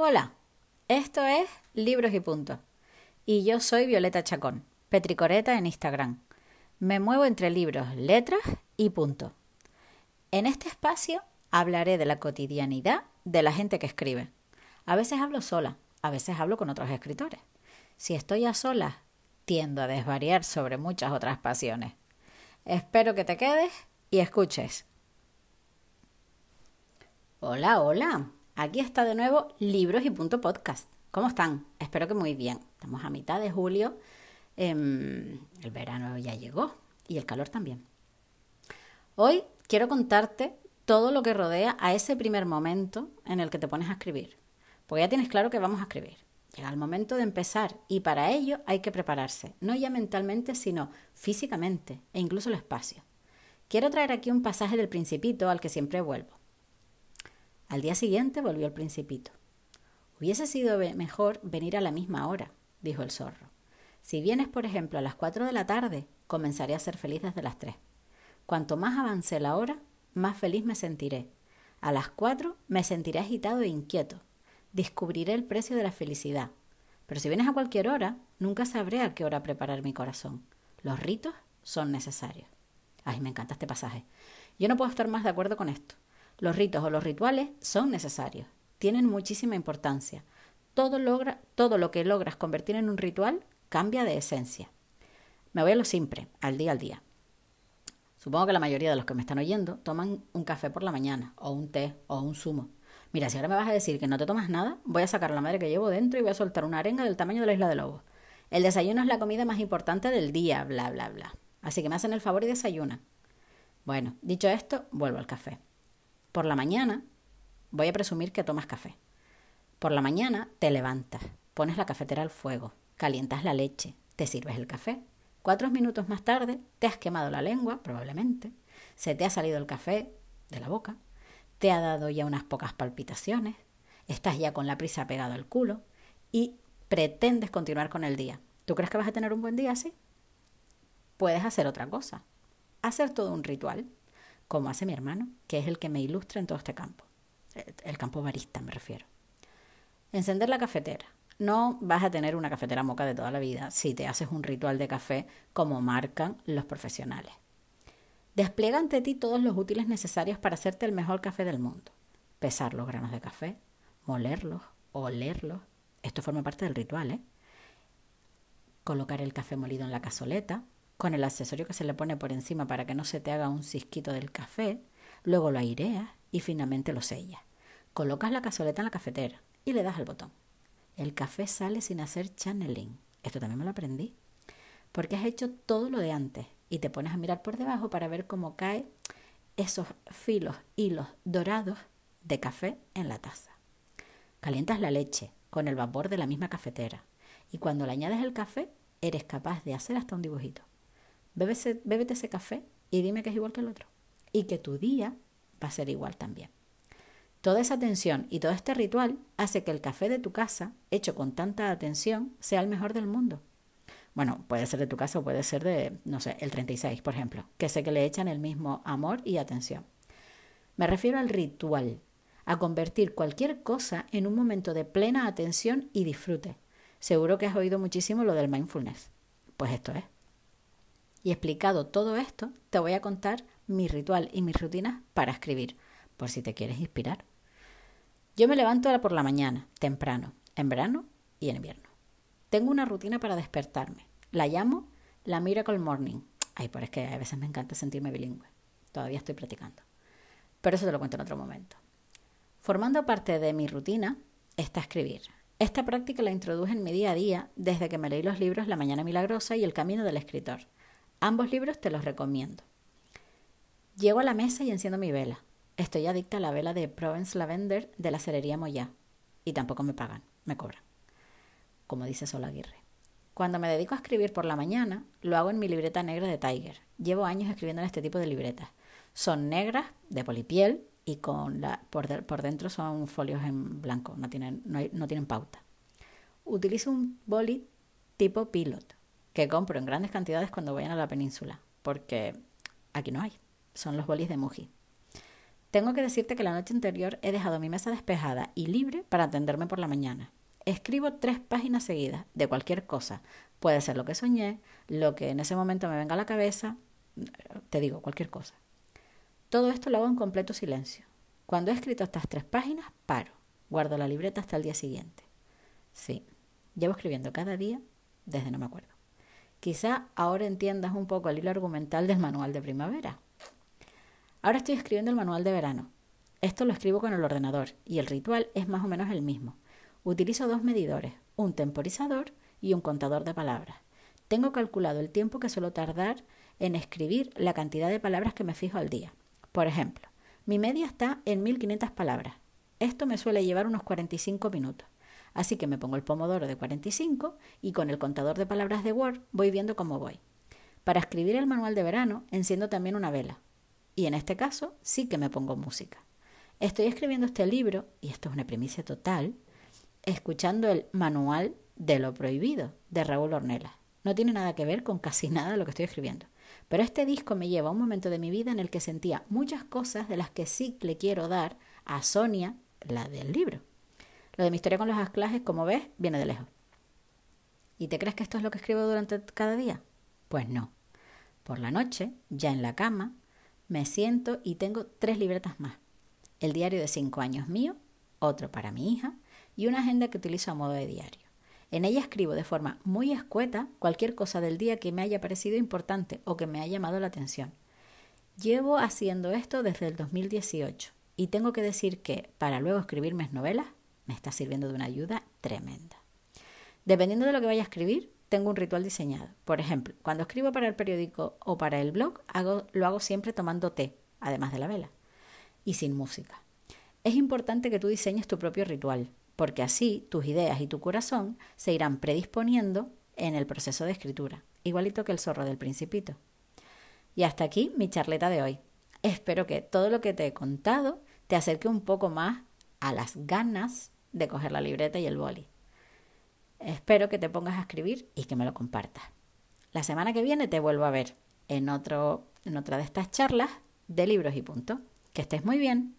Hola, esto es Libros y Punto. Y yo soy Violeta Chacón, Petricoreta en Instagram. Me muevo entre libros, letras y punto. En este espacio hablaré de la cotidianidad de la gente que escribe. A veces hablo sola, a veces hablo con otros escritores. Si estoy a solas, tiendo a desvariar sobre muchas otras pasiones. Espero que te quedes y escuches. Hola, hola. Aquí está de nuevo Libros y Punto Podcast. ¿Cómo están? Espero que muy bien. Estamos a mitad de julio. Em, el verano ya llegó y el calor también. Hoy quiero contarte todo lo que rodea a ese primer momento en el que te pones a escribir. Porque ya tienes claro que vamos a escribir. Llega el momento de empezar y para ello hay que prepararse, no ya mentalmente, sino físicamente e incluso el espacio. Quiero traer aquí un pasaje del principito al que siempre vuelvo. Al día siguiente volvió el principito. Hubiese sido mejor venir a la misma hora, dijo el zorro. Si vienes, por ejemplo, a las cuatro de la tarde, comenzaré a ser feliz desde las tres. Cuanto más avance la hora, más feliz me sentiré. A las cuatro me sentiré agitado e inquieto. Descubriré el precio de la felicidad. Pero si vienes a cualquier hora, nunca sabré a qué hora preparar mi corazón. Los ritos son necesarios. Ay, me encanta este pasaje. Yo no puedo estar más de acuerdo con esto. Los ritos o los rituales son necesarios, tienen muchísima importancia. Todo, logra, todo lo que logras convertir en un ritual cambia de esencia. Me voy a lo simple, al día al día. Supongo que la mayoría de los que me están oyendo toman un café por la mañana, o un té, o un zumo. Mira, si ahora me vas a decir que no te tomas nada, voy a sacar la madre que llevo dentro y voy a soltar una arenga del tamaño de la isla de lobos. El desayuno es la comida más importante del día, bla, bla, bla. Así que me hacen el favor y desayunan. Bueno, dicho esto, vuelvo al café. Por la mañana, voy a presumir que tomas café. Por la mañana te levantas, pones la cafetera al fuego, calientas la leche, te sirves el café. Cuatro minutos más tarde te has quemado la lengua, probablemente, se te ha salido el café de la boca, te ha dado ya unas pocas palpitaciones, estás ya con la prisa pegado al culo y pretendes continuar con el día. ¿Tú crees que vas a tener un buen día así? Puedes hacer otra cosa, hacer todo un ritual como hace mi hermano, que es el que me ilustra en todo este campo. El campo barista me refiero. Encender la cafetera. No vas a tener una cafetera moca de toda la vida si te haces un ritual de café como marcan los profesionales. Despliega ante ti todos los útiles necesarios para hacerte el mejor café del mundo. Pesar los granos de café, molerlos, olerlos. Esto forma parte del ritual, ¿eh? Colocar el café molido en la cazoleta, con el accesorio que se le pone por encima para que no se te haga un cisquito del café, luego lo aireas y finalmente lo sellas. Colocas la cazoleta en la cafetera y le das al botón. El café sale sin hacer channeling. Esto también me lo aprendí. Porque has hecho todo lo de antes y te pones a mirar por debajo para ver cómo cae esos filos, hilos dorados de café en la taza. Calientas la leche con el vapor de la misma cafetera y cuando le añades el café eres capaz de hacer hasta un dibujito bébete ese café y dime que es igual que el otro. Y que tu día va a ser igual también. Toda esa atención y todo este ritual hace que el café de tu casa, hecho con tanta atención, sea el mejor del mundo. Bueno, puede ser de tu casa o puede ser de, no sé, el 36, por ejemplo, que sé que le echan el mismo amor y atención. Me refiero al ritual, a convertir cualquier cosa en un momento de plena atención y disfrute. Seguro que has oído muchísimo lo del mindfulness. Pues esto es. Y explicado todo esto, te voy a contar mi ritual y mis rutinas para escribir, por si te quieres inspirar. Yo me levanto por la mañana, temprano, en verano y en invierno. Tengo una rutina para despertarme. La llamo la Miracle Morning. Ay, pero es que a veces me encanta sentirme bilingüe. Todavía estoy practicando. Pero eso te lo cuento en otro momento. Formando parte de mi rutina está escribir. Esta práctica la introduje en mi día a día desde que me leí los libros La Mañana Milagrosa y El Camino del Escritor. Ambos libros te los recomiendo. Llego a la mesa y enciendo mi vela. Estoy adicta a la vela de Provence Lavender de la cerería Moya. Y tampoco me pagan, me cobran. Como dice Sol Aguirre. Cuando me dedico a escribir por la mañana, lo hago en mi libreta negra de Tiger. Llevo años escribiendo en este tipo de libretas. Son negras, de polipiel, y con la, por, dentro son folios en blanco, no tienen, no tienen pauta. Utilizo un boli tipo pilot que compro en grandes cantidades cuando vayan a la península, porque aquí no hay, son los bolis de Muji. Tengo que decirte que la noche anterior he dejado mi mesa despejada y libre para atenderme por la mañana. Escribo tres páginas seguidas de cualquier cosa. Puede ser lo que soñé, lo que en ese momento me venga a la cabeza, te digo, cualquier cosa. Todo esto lo hago en completo silencio. Cuando he escrito estas tres páginas, paro. Guardo la libreta hasta el día siguiente. Sí, llevo escribiendo cada día desde no me acuerdo. Quizá ahora entiendas un poco el hilo argumental del manual de primavera. Ahora estoy escribiendo el manual de verano. Esto lo escribo con el ordenador y el ritual es más o menos el mismo. Utilizo dos medidores, un temporizador y un contador de palabras. Tengo calculado el tiempo que suelo tardar en escribir la cantidad de palabras que me fijo al día. Por ejemplo, mi media está en 1500 palabras. Esto me suele llevar unos 45 minutos. Así que me pongo el pomodoro de 45 y con el contador de palabras de Word voy viendo cómo voy. Para escribir el manual de verano enciendo también una vela. Y en este caso sí que me pongo música. Estoy escribiendo este libro, y esto es una primicia total, escuchando el manual de lo prohibido de Raúl Ornella. No tiene nada que ver con casi nada lo que estoy escribiendo. Pero este disco me lleva a un momento de mi vida en el que sentía muchas cosas de las que sí le quiero dar a Sonia, la del libro. Lo de mi historia con los anclajes, como ves, viene de lejos. ¿Y te crees que esto es lo que escribo durante cada día? Pues no. Por la noche, ya en la cama, me siento y tengo tres libretas más. El diario de cinco años mío, otro para mi hija y una agenda que utilizo a modo de diario. En ella escribo de forma muy escueta cualquier cosa del día que me haya parecido importante o que me haya llamado la atención. Llevo haciendo esto desde el 2018 y tengo que decir que para luego escribir mis novelas me está sirviendo de una ayuda tremenda. Dependiendo de lo que vaya a escribir, tengo un ritual diseñado. Por ejemplo, cuando escribo para el periódico o para el blog, lo hago siempre tomando té, además de la vela, y sin música. Es importante que tú diseñes tu propio ritual, porque así tus ideas y tu corazón se irán predisponiendo en el proceso de escritura, igualito que el zorro del principito. Y hasta aquí mi charleta de hoy. Espero que todo lo que te he contado te acerque un poco más a las ganas de coger la libreta y el boli. Espero que te pongas a escribir y que me lo compartas. La semana que viene te vuelvo a ver en, otro, en otra de estas charlas de libros y punto. Que estés muy bien.